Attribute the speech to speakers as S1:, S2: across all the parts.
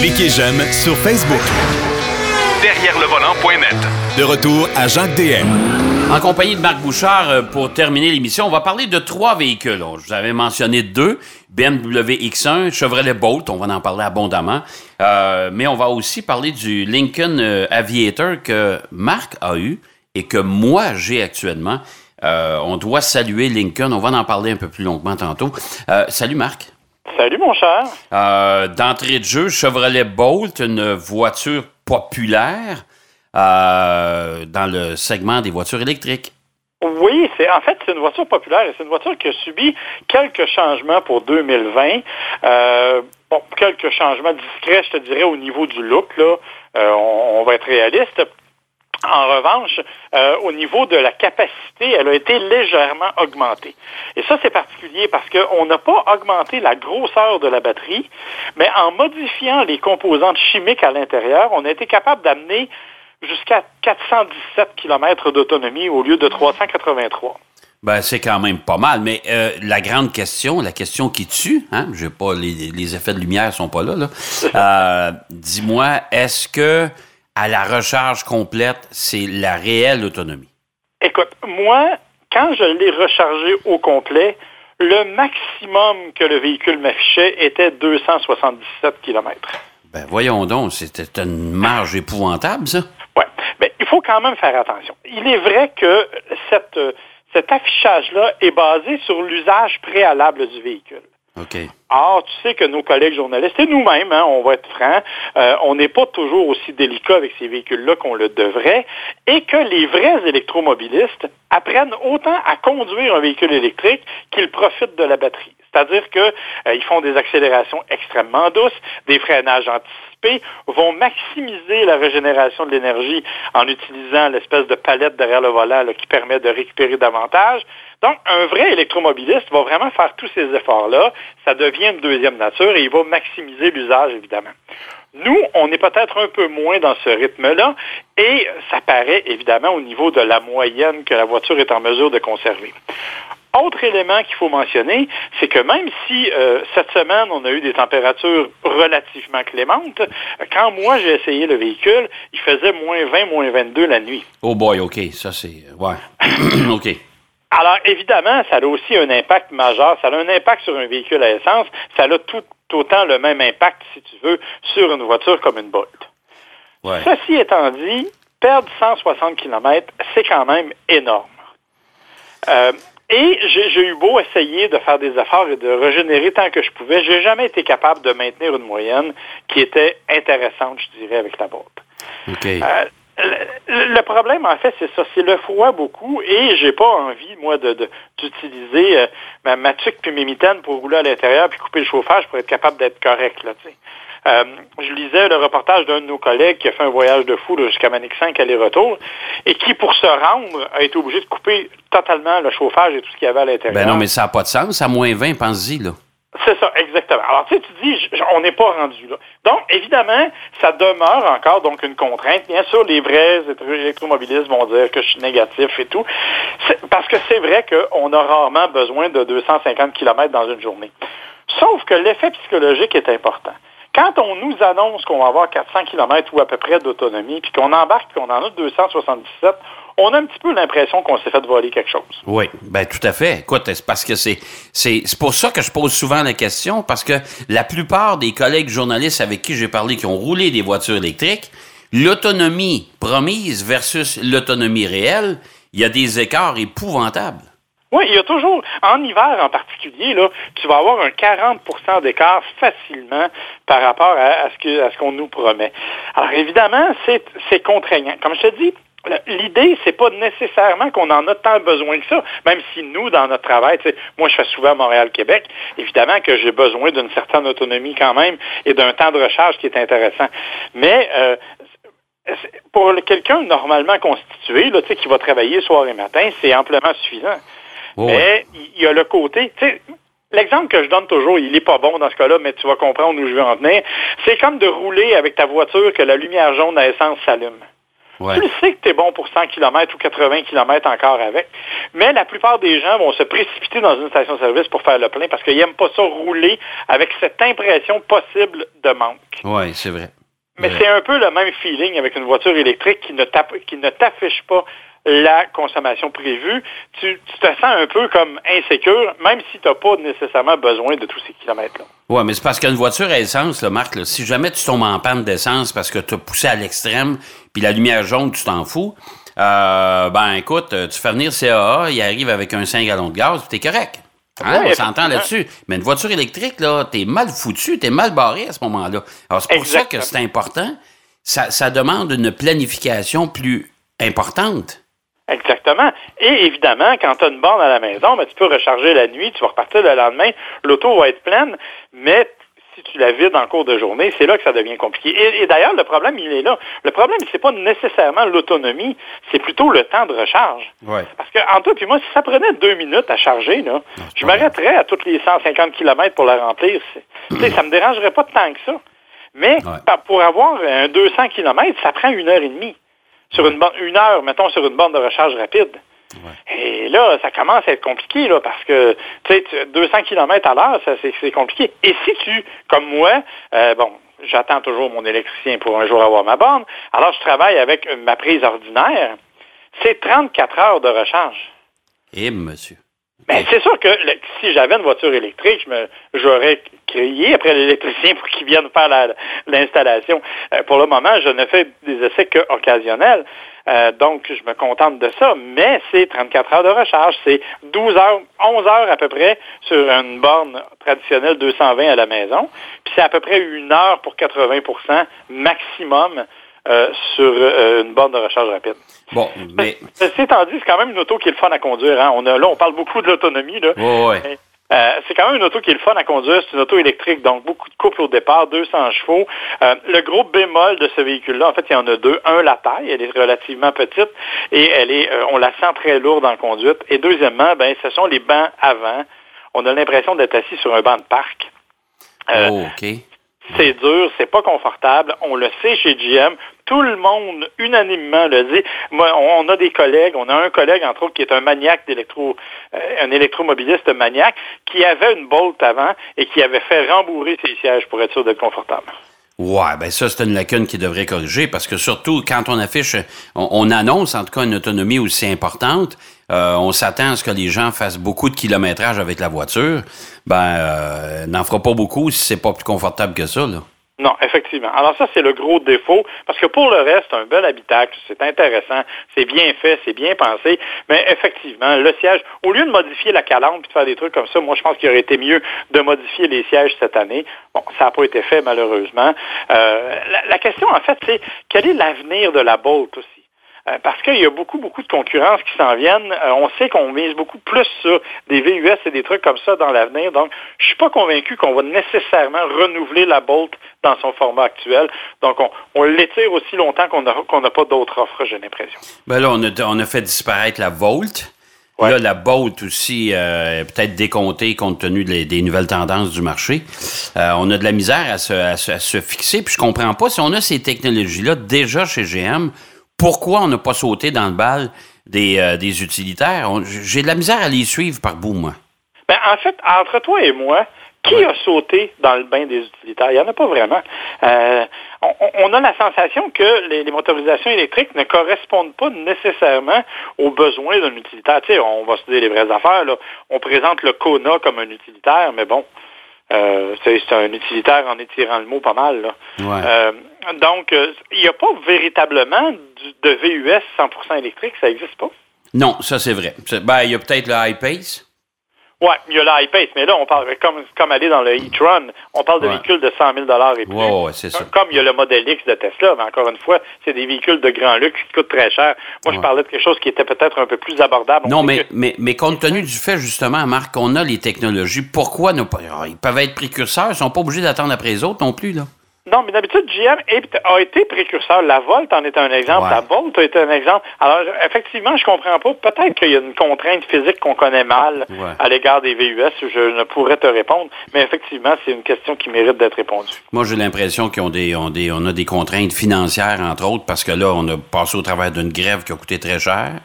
S1: Cliquez j'aime sur Facebook.
S2: Derrière le volant.net.
S1: De retour à Jacques DM.
S3: En compagnie de Marc Bouchard, euh, pour terminer l'émission, on va parler de trois véhicules. On- Je vous avais mentionné deux, BMW X1, Chevrolet Bolt, on va en parler abondamment. Euh, mais on va aussi parler du Lincoln euh, Aviator que Marc a eu et que moi j'ai actuellement. Euh, on doit saluer Lincoln, on va en parler un peu plus longuement tantôt. Euh, salut Marc.
S4: Salut, mon cher.
S3: Euh, D'entrée de jeu, Chevrolet Bolt, une voiture populaire euh, dans le segment des voitures électriques.
S4: Oui, c'est en fait c'est une voiture populaire et c'est une voiture qui a subi quelques changements pour 2020. Euh, bon, quelques changements discrets, je te dirais, au niveau du look. Là, Euh, on, on va être réaliste. En revanche, euh, au niveau de la capacité, elle a été légèrement augmentée. Et ça, c'est particulier parce qu'on n'a pas augmenté la grosseur de la batterie, mais en modifiant les composantes chimiques à l'intérieur, on a été capable d'amener jusqu'à 417 km d'autonomie au lieu de 383.
S3: Ben, c'est quand même pas mal, mais euh, la grande question, la question qui tue, hein, j'ai pas les, les effets de lumière sont pas là, là. Euh, dis-moi, est-ce que à la recharge complète, c'est la réelle autonomie?
S4: Écoute, moi, quand je l'ai rechargé au complet, le maximum que le véhicule m'affichait était 277 km.
S3: Ben voyons donc, c'était une marge épouvantable, ça.
S4: Ouais. Mais il faut quand même faire attention. Il est vrai que cette, euh, cet affichage-là est basé sur l'usage préalable du véhicule.
S3: OK.
S4: Or, tu sais que nos collègues journalistes et nous-mêmes, hein, on va être francs, euh, on n'est pas toujours aussi délicat avec ces véhicules-là qu'on le devrait, et que les vrais électromobilistes apprennent autant à conduire un véhicule électrique qu'ils profitent de la batterie. C'est-à-dire qu'ils font des accélérations extrêmement douces, des freinages anticipés, vont maximiser la régénération de l'énergie en utilisant l'espèce de palette derrière le volant qui permet de récupérer davantage. Donc, un vrai électromobiliste va vraiment faire tous ces efforts-là. Ça devient une deuxième nature et il va maximiser l'usage, évidemment. Nous, on est peut-être un peu moins dans ce rythme-là et ça paraît évidemment au niveau de la moyenne que la voiture est en mesure de conserver. Autre élément qu'il faut mentionner, c'est que même si euh, cette semaine, on a eu des températures relativement clémentes, quand moi j'ai essayé le véhicule, il faisait moins 20, moins 22 la nuit.
S3: Oh boy, OK, ça c'est... Ouais. OK.
S4: Alors, évidemment, ça a aussi un impact majeur. Ça a un impact sur un véhicule à essence. Ça a tout autant le même impact, si tu veux, sur une voiture comme une Bolt.
S3: Ouais.
S4: Ceci étant dit, perdre 160 km, c'est quand même énorme. Euh, et j'ai eu beau essayer de faire des efforts et de régénérer tant que je pouvais, j'ai jamais été capable de maintenir une moyenne qui était intéressante, je dirais, avec la Bolt.
S3: OK.
S4: Euh, le, problème, en fait, c'est ça, c'est le froid beaucoup, et j'ai pas envie, moi, d'utiliser euh, ma, ma tuque puis mes mitaines pour rouler à l'intérieur puis couper le chauffage pour être capable d'être correct, là, tu sais. Euh, je lisais le reportage d'un de nos collègues qui a fait un voyage de fou jusqu'à Manic 5 aller-retour et qui, pour se rendre, a été obligé de couper totalement le chauffage et tout ce qu'il y avait à l'intérieur.
S3: Ben non, mais ça n'a pas de sens. À moins 20, pense-y, là.
S4: C'est ça, exactement. Alors, tu sais, tu dis, on n'est pas rendu là. Donc, évidemment, ça demeure encore donc une contrainte. Bien sûr, les vrais électro- électromobilistes vont dire que je suis négatif et tout. Parce que c'est vrai qu'on a rarement besoin de 250 km dans une journée. Sauf que l'effet psychologique est important. Quand on nous annonce qu'on va avoir 400 km ou à peu près d'autonomie, puis qu'on embarque, puis qu'on en a 277, on a un petit peu l'impression qu'on s'est fait voler quelque chose.
S3: Oui, ben tout à fait. Écoute, parce que c'est c'est c'est pour ça que je pose souvent la question parce que la plupart des collègues journalistes avec qui j'ai parlé qui ont roulé des voitures électriques, l'autonomie promise versus l'autonomie réelle, il y a des écarts épouvantables.
S4: Oui, il y a toujours, en hiver en particulier, là, tu vas avoir un 40% d'écart facilement par rapport à, ce qu'on nous promet. Alors évidemment, c'est contraignant. Comme je te dis, l'idée, c'est pas nécessairement qu'on en a tant besoin que ça, même si nous, dans notre travail, moi je fais souvent Montréal-Québec, évidemment que j'ai besoin d'une certaine autonomie quand même et d'un temps de recharge qui est intéressant. Mais euh, pour quelqu'un normalement constitué, qui va travailler soir et matin, c'est amplement suffisant.
S3: Oh,
S4: Mais il y a le côté, tu sais, l'exemple que je donne toujours, il n'est pas bon dans ce cas-là, mais tu vas comprendre où je veux en venir. C'est comme de rouler avec ta voiture que la lumière jaune à essence s'allume.
S3: Ouais.
S4: Tu le sais que tu es bon pour 100 km ou 80 km encore avec, mais la plupart des gens vont se précipiter dans une station-service pour faire le plein parce qu'ils n'aiment pas ça rouler avec cette impression possible de manque.
S3: Oui, c'est vrai.
S4: Mais
S3: Ouais.
S4: c'est un peu le même feeling avec une voiture électrique qui ne t'affiche pas la consommation prévue. Tu, tu te sens un peu comme insécure, même si tu n'as pas nécessairement besoin de tous ces kilomètres-là.
S3: Oui, mais c'est parce qu'une voiture à essence, là, Marc, là, si jamais tu tombes en panne d'essence parce que tu as poussé à l'extrême, puis la lumière jaune, tu t'en fous, euh, ben écoute, euh, tu fais venir CAA, il arrive avec un 5 gallons de gaz, puis t'es correct. Hein, on s'entend là-dessus. Mais une voiture électrique, là, t'es mal foutu, t'es mal barré à ce moment-là. Alors, c'est pour ça que c'est important. Ça, ça demande une planification plus importante.
S4: Exactement. Et évidemment, quand tu as une borne à la maison, ben, tu peux recharger la nuit, tu vas repartir le lendemain, l'auto va être pleine, mais si tu la vides en cours de journée, c'est là que ça devient compliqué. Et, et d'ailleurs, le problème, il est là. Le problème, c'est pas nécessairement l'autonomie, c'est plutôt le temps de recharge.
S3: Ouais.
S4: Parce que, entre toi et moi, si ça prenait deux minutes à charger, là, je m'arrêterais à toutes les 150 km pour la remplir. Sais, ça me dérangerait pas tant que ça. Mais
S3: Ouais.
S4: pour avoir un 200 km, ça prend une heure et demie. Sur une, borne- une heure, mettons, sur une borne de recharge rapide. Et là, ça commence à être compliqué, là, parce que, tu sais, tu- 200 km à l'heure, c'est compliqué. Et si tu, comme moi, euh, bon, j'attends toujours mon électricien pour un jour avoir ma borne, alors je travaille avec ma prise ordinaire, c'est 34 heures de recharge.
S3: Eh, monsieur.
S4: Mais c'est sûr que si j'avais une voiture électrique, j'aurais crié après l'électricien pour qu'il vienne faire la- l'installation. Euh, pour le moment, je ne fais des essais que occasionnels. Euh, donc, je me contente de ça, mais c'est 34 heures de recharge. C'est 12 heures, 11 heures à peu près sur une borne traditionnelle 220 à la maison. Puis c'est à peu près une heure pour 80% maximum euh, sur euh, une borne de recharge rapide.
S3: Bon, mais.
S4: Ceci étant dit, c'est quand même une auto qui est le fun à conduire. Hein. On a, là, on parle beaucoup de l'autonomie. Là.
S3: Ouais.
S4: Euh, c'est quand même une auto qui est le fun à conduire. C'est une auto électrique, donc beaucoup de couple au départ, 200 chevaux. Euh, le gros bémol de ce véhicule-là, en fait, il y en a deux. Un, la taille, elle est relativement petite et elle est, euh, on la sent très lourde en conduite. Et deuxièmement, ben, ce sont les bancs avant. On a l'impression d'être assis sur un banc de parc.
S3: Oh, OK.
S4: C'est dur, c'est pas confortable. On le sait chez GM. Tout le monde unanimement le dit. Moi, on a des collègues. On a un collègue, entre autres, qui est un maniaque d'électro, euh, un électromobiliste maniaque, qui avait une Bolt avant et qui avait fait rembourrer ses sièges pour être sûr d'être confortable.
S3: Ouais, ben ça, c'est une lacune qui devrait corriger parce que surtout quand on affiche, on, on annonce en tout cas une autonomie aussi importante, euh, on s'attend à ce que les gens fassent beaucoup de kilométrage avec la voiture. Ben, euh, n'en fera pas beaucoup si c'est pas plus confortable que ça.
S4: Non, effectivement. Alors ça, c'est le gros défaut, parce que pour le reste, un bel habitacle, c'est intéressant, c'est bien fait, c'est bien pensé, mais effectivement, le siège, au lieu de modifier la calandre et de faire des trucs comme ça, moi, je pense qu'il aurait été mieux de modifier les sièges cette année. Bon, ça n'a pas été fait, malheureusement. Euh, la, la question, en fait, c'est quel est l'avenir de la Bolt aussi? Euh, parce qu'il y a beaucoup, beaucoup de concurrence qui s'en viennent. Euh, on sait qu'on mise beaucoup plus sur des VUS et des trucs comme ça dans l'avenir. Donc, je suis pas convaincu qu'on va nécessairement renouveler la Bolt dans son format actuel. Donc, on, on l'étire aussi longtemps qu'on n'a qu'on n'a pas d'autres offres, j'ai l'impression.
S3: Ben là, on a, on a fait disparaître la Volt.
S4: Ouais.
S3: Là, la Bolt aussi euh, est peut-être décomptée compte tenu des, des nouvelles tendances du marché. Euh, on a de la misère à se, à se- à se fixer. Puis je comprends pas, si on a ces technologies-là déjà chez GM, pourquoi on n'a pas sauté dans le bal des, euh, des utilitaires? J'ai de la misère à les suivre par bout, moi.
S4: Ben, en fait, entre toi et moi, qui a sauté dans le bain des utilitaires? Il n'y en a pas vraiment. Euh, on, on a la sensation que les, les motorisations électriques ne correspondent pas nécessairement aux besoins d'un utilitaire. Tu sais, on va se dire les vraies affaires. Là. On présente le Kona comme un utilitaire, mais bon, euh, c'est un utilitaire en étirant le mot pas mal. Là.
S3: Ouais.
S4: Euh, donc, euh, il n'y a pas véritablement de VUS 100% électrique, ça n'existe pas?
S3: Non, ça c'est vrai. Ben, il y a peut-être le iPace.
S4: Oui, il y a l'iPace, mais là, on parle comme, comme aller dans le e-tron, on parle de
S3: Ouais.
S4: véhicules de 100 000 et plus.
S3: Ouais, ouais, c'est ça.
S4: Comme il y a le modèle X de Tesla, mais encore une fois, c'est des véhicules de grand luxe qui coûtent très cher. Moi, je parlais de quelque chose qui était peut-être un peu plus abordable. On
S3: Non, mais,
S4: que-
S3: mais, mais compte tenu du fait, justement, Marc, qu'on a les technologies, pourquoi ne pas? Ils peuvent être précurseurs, ils sont pas obligés d'attendre après les autres non plus, là.
S4: Non, mais d'habitude, GM a été précurseur. La Volt en est un exemple.
S3: Ouais.
S4: La Volt a été un exemple. Alors, effectivement, je comprends pas. Peut-être qu'il y a une contrainte physique qu'on connaît mal
S3: Ouais.
S4: à l'égard des VUS. Je ne pourrais te répondre. Mais effectivement, c'est une question qui mérite d'être répondue.
S3: Moi, j'ai l'impression qu'on des, on des, on a des contraintes financières, entre autres, parce que là, on a passé au travers d'une grève qui a coûté très cher.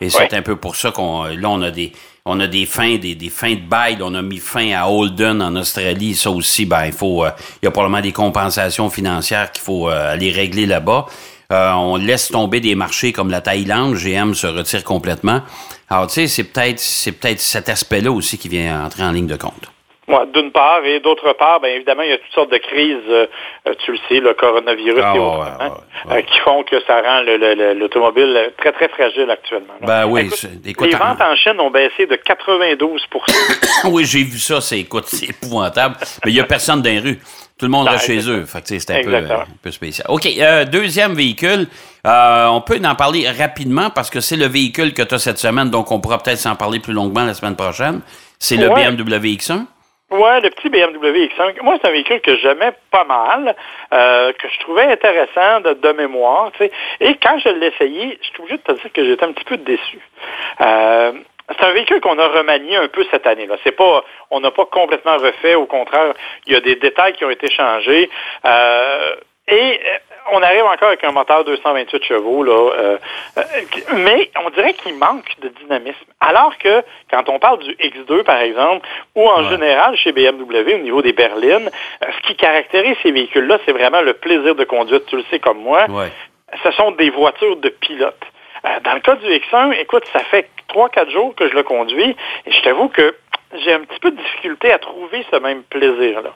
S3: Et c'est
S4: Ouais.
S3: un peu pour ça qu'on, là, on a des, on a des fins, des, des fins de bail. On a mis fin à Holden en Australie. Ça aussi, ben, il faut, euh, il y a probablement des compensations financières qu'il faut euh, aller régler là-bas. Euh, on laisse tomber des marchés comme la Thaïlande. GM se retire complètement. Alors, tu sais, c'est peut-être, c'est peut-être cet aspect-là aussi qui vient entrer en ligne de compte.
S4: Ouais, D'une part, et d'autre part, bien évidemment, il y a toutes sortes de crises, euh, euh, tu le sais, le coronavirus
S3: Ah,
S4: et autres,
S3: ouais,
S4: hein,
S3: ouais,
S4: euh, qui font que ça rend le- le- le- l'automobile très, très fragile actuellement.
S3: Ben oui,
S4: Écoute, les
S3: en-
S4: ventes en Chine ont baissé de 92%
S3: oui, j'ai vu ça, c'est écoute, c'est épouvantable. Mais il n'y a personne dans les rues. Tout le monde
S4: Ben,
S3: reste chez eux. C'est un peu, un peu spécial. OK, euh, deuxième véhicule. Euh, on peut en parler rapidement parce que c'est le véhicule que tu as cette semaine, donc on pourra peut-être s'en parler plus longuement la semaine prochaine. C'est le. BMW X1.
S4: Ouais, le petit BMW X5. Moi, c'est un véhicule que j'aimais pas mal, euh, que je trouvais intéressant de, de mémoire. tu sais. Et quand je l'ai essayé, je suis obligé de te dire que j'étais un petit peu déçu. Euh, c'est un véhicule qu'on a remanié un peu cette année-là. C'est pas, on n'a pas complètement refait. Au contraire, il y a des détails qui ont été changés. Euh, et euh, on arrive encore avec un moteur 228 chevaux, là, euh, euh, mais on dirait qu'il manque de dynamisme. Alors que quand on parle du X2, par exemple, ou en
S3: Ouais.
S4: général chez BMW au niveau des berlines, euh, ce qui caractérise ces véhicules-là, c'est vraiment le plaisir de conduite. Tu le sais comme moi.
S3: Ouais.
S4: Ce sont des voitures de pilote. Dans le cas du X1, écoute, ça fait 3-4 jours que je le conduis et je t'avoue que j'ai un petit peu de difficulté à trouver ce même plaisir-là.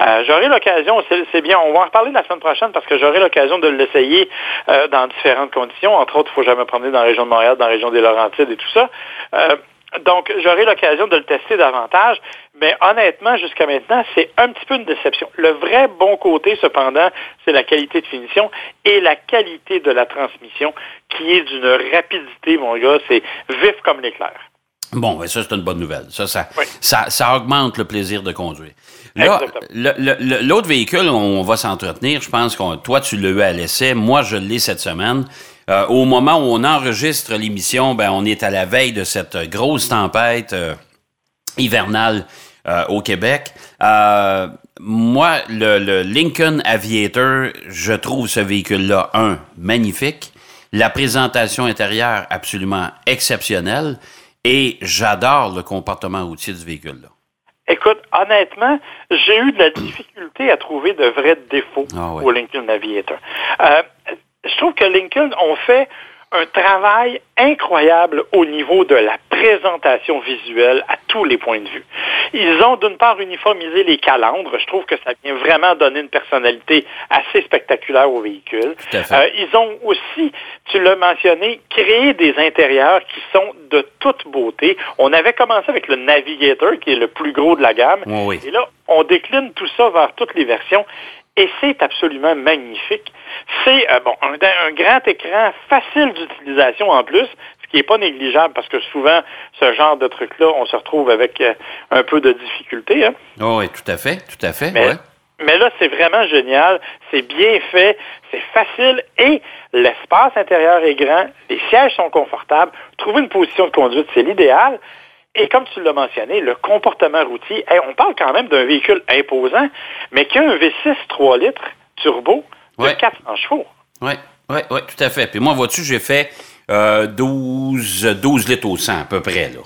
S4: Euh, j'aurai l'occasion, c'est bien, on va en reparler la semaine prochaine parce que j'aurai l'occasion de l'essayer euh, dans différentes conditions. Entre autres, il faut jamais promener dans la région de Montréal, dans la région des Laurentides et tout ça. Euh, donc, j'aurai l'occasion de le tester davantage, mais honnêtement, jusqu'à maintenant, c'est un petit peu une déception. Le vrai bon côté, cependant, c'est la qualité de finition et la qualité de la transmission, qui est d'une rapidité, mon gars, c'est vif comme l'éclair.
S3: Bon, ben ça, c'est une bonne nouvelle. Ça, ça,
S4: Oui.
S3: ça, ça augmente le plaisir de conduire. Là, l'autre véhicule, on va s'entretenir. Je pense que toi, tu l'as eu à l'essai. Moi, je l'ai cette semaine. Euh, au moment où on enregistre l'émission, ben, on est à la veille de cette grosse tempête euh, hivernale euh, au Québec. Euh, moi, le, le Lincoln Aviator, je trouve ce véhicule-là, un, magnifique. La présentation intérieure, absolument exceptionnelle. Et j'adore le comportement routier du véhicule-là.
S4: Écoute, honnêtement, j'ai eu de la difficulté à trouver de vrais défauts
S3: Ah ouais.
S4: au Lincoln Aviator. Euh, je trouve que Lincoln ont fait un travail incroyable au niveau de la présentation visuelle à tous les points de vue. Ils ont d'une part uniformisé les calandres. Je trouve que ça vient vraiment donner une personnalité assez spectaculaire au véhicule. Euh, ils ont aussi, tu l'as mentionné, créé des intérieurs qui sont de toute beauté. On avait commencé avec le Navigator, qui est le plus gros de la gamme.
S3: Oui.
S4: Et là, on décline tout ça vers toutes les versions. Et c'est absolument magnifique. C'est euh, bon un, un grand écran facile d'utilisation en plus, ce qui n'est pas négligeable parce que souvent, ce genre de truc-là, on se retrouve avec euh, un peu de difficulté. Hein.
S3: Oh, oui, tout à fait, tout à fait.
S4: Mais,
S3: ouais.
S4: mais là, c'est vraiment génial. C'est bien fait, c'est facile et l'espace intérieur est grand. Les sièges sont confortables. Trouver une position de conduite, c'est l'idéal. Et comme tu l'as mentionné, le comportement routier, hey, on parle quand même d'un véhicule imposant, mais qui a un V6 3 litres turbo de
S3: Ouais.
S4: 400 chevaux.
S3: Oui, oui, oui, tout à fait. Puis moi, vois-tu, j'ai fait euh, 12, 12 litres au 100 à peu près. Là.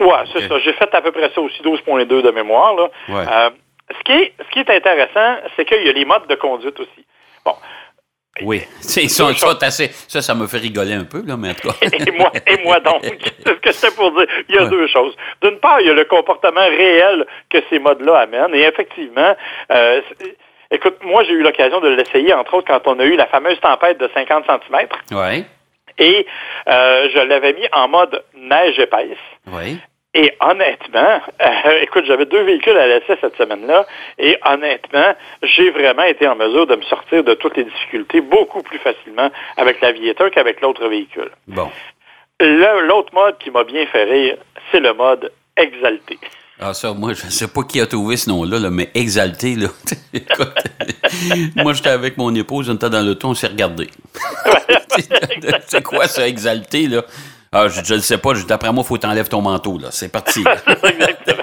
S4: Ouais, c'est ça. J'ai fait à peu près ça aussi, 12.2 de mémoire. Là.
S3: Ouais.
S4: Euh, ce, qui est, ce qui est intéressant, c'est qu'il y a les modes de conduite aussi. Bon,
S3: Oui, c'est ça, ça, t'as assez- ça, ça me fait rigoler un peu, là, mais en tout cas.
S4: et moi, et moi donc, c'est ce que c'était pour dire. Il y a
S3: Ouais.
S4: deux choses. D'une part, il y a le comportement réel que ces modes-là amènent. Et effectivement, euh, écoute, moi, j'ai eu l'occasion de l'essayer, entre autres, quand on a eu la fameuse tempête de 50 cm.
S3: Oui,
S4: Et euh, je l'avais mis en mode neige épaisse.
S3: oui.
S4: Et honnêtement, euh, écoute, j'avais deux véhicules à l'essai cette semaine-là, et honnêtement, j'ai vraiment été en mesure de me sortir de toutes les difficultés beaucoup plus facilement avec l'aviateur qu'avec l'autre véhicule.
S3: Bon.
S4: L'autre mode qui m'a bien fait rire, c'est le mode exalté.
S3: Ah, ça, moi, je ne sais pas qui a trouvé ce nom-là, là, mais exalté, là. Écoute, Moi, j'étais avec mon épouse, on était dans le ton, on s'est regardé. c'est quoi ça, exalté, là? Ah, je ne sais pas. D'après moi, il faut que tu enlèves ton manteau, là. C'est parti. Exactement.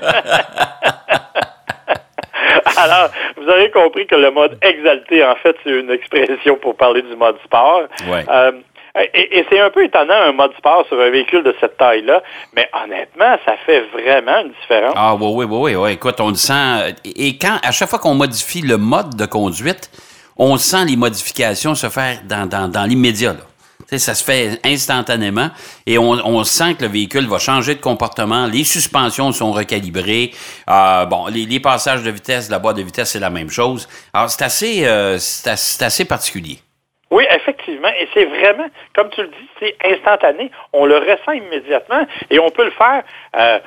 S4: Alors, vous avez compris que le mode exalté, en fait, c'est une expression pour parler du mode sport.
S3: Ouais.
S4: Euh, et, c'est un peu étonnant, un mode sport sur un véhicule de cette taille-là, mais honnêtement, ça fait vraiment une différence.
S3: Ah oui, oui, oui, oui. Écoute, on le sent. Et quand, à chaque fois qu'on modifie le mode de conduite, on sent les modifications se faire dans, dans, dans l'immédiat. Ça se fait instantanément et on, sent que le véhicule va changer de comportement. Les suspensions sont recalibrées. Euh, bon, les, passages de vitesse, la boîte de vitesse, c'est la même chose. Alors, c'est assez, euh, c'est assez particulier.
S4: Oui, effectivement. Et c'est vraiment, comme tu le dis, c'est instantané. On le ressent immédiatement et on peut le faire. Euh,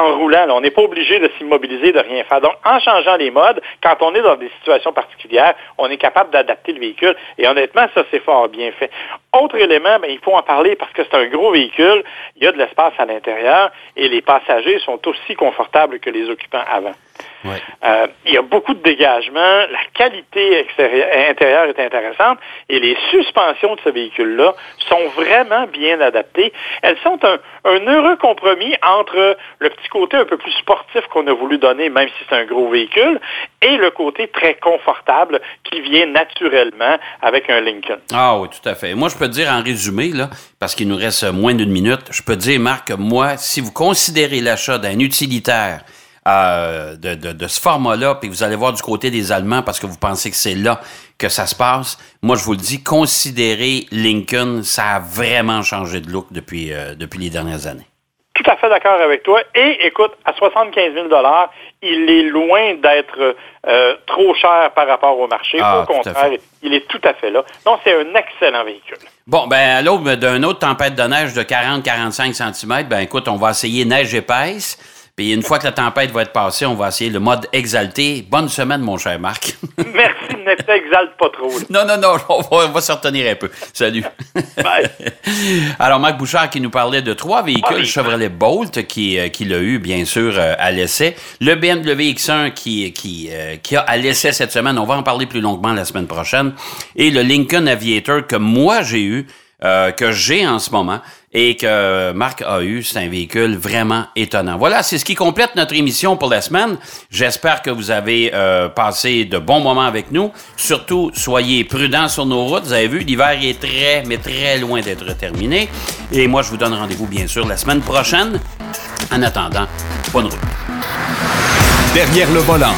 S4: en, roulant. on n'est pas obligé de s'immobiliser, de rien faire. Donc, en changeant les modes, quand on est dans des situations particulières, on est capable d'adapter le véhicule. Et honnêtement, ça, c'est fort bien fait. Autre élément, ben, il faut en parler parce que c'est un gros véhicule. Il y a de l'espace à l'intérieur et les passagers sont aussi confortables que les occupants avant. Euh, il y a beaucoup de dégagement, la qualité intérieure est intéressante et les suspensions de ce véhicule-là sont vraiment bien adaptées. Elles sont un, heureux compromis entre le petit côté un peu plus sportif qu'on a voulu donner, même si c'est un gros véhicule, et le côté très confortable qui vient naturellement avec un Lincoln.
S3: Ah oui, tout à fait. Moi, je peux dire en résumé, là, parce qu'il nous reste moins d'une minute, je peux dire, Marc, moi, si vous considérez l'achat d'un utilitaire euh, de, de, ce format-là, puis vous allez voir du côté des Allemands parce que vous pensez que c'est là que ça se passe. Moi, je vous le dis, considérez Lincoln, ça a vraiment changé de look depuis, euh, depuis les dernières années.
S4: Tout à fait d'accord avec toi. Et écoute, à 75 000 il est loin d'être euh, trop cher par rapport au marché.
S3: Ah,
S4: au contraire, il est tout à fait là. Donc, c'est un excellent véhicule.
S3: Bon, ben à l'aube d'une autre tempête de neige de 40-45 cm, ben écoute, on va essayer neige épaisse. Puis une fois que la tempête va être passée, on va essayer le mode exalté. Bonne semaine, mon cher Marc.
S4: Merci, ne t'exalte pas trop.
S3: Non, non, non, on va, se retenir un peu. Salut. Bye. Alors, Marc Bouchard qui nous parlait de trois véhicules, ah, Chevrolet Bolt qui, euh, qui l'a eu, bien sûr, euh, à l'essai. Le BMW X1 qui, qui, euh, qui a à l'essai cette semaine. On va en parler plus longuement la semaine prochaine. Et le Lincoln Aviator que moi j'ai eu, que j'ai en ce moment et que Marc a eu. C'est un véhicule vraiment étonnant. Voilà, c'est ce qui complète notre émission pour la semaine. J'espère que vous avez euh, passé de bons moments avec nous. Surtout, soyez prudents sur nos routes. Vous avez vu, l'hiver est très, mais très loin d'être terminé. Et moi, je vous donne rendez-vous, bien sûr, la semaine prochaine. En attendant, bonne route.
S1: Derrière le volant.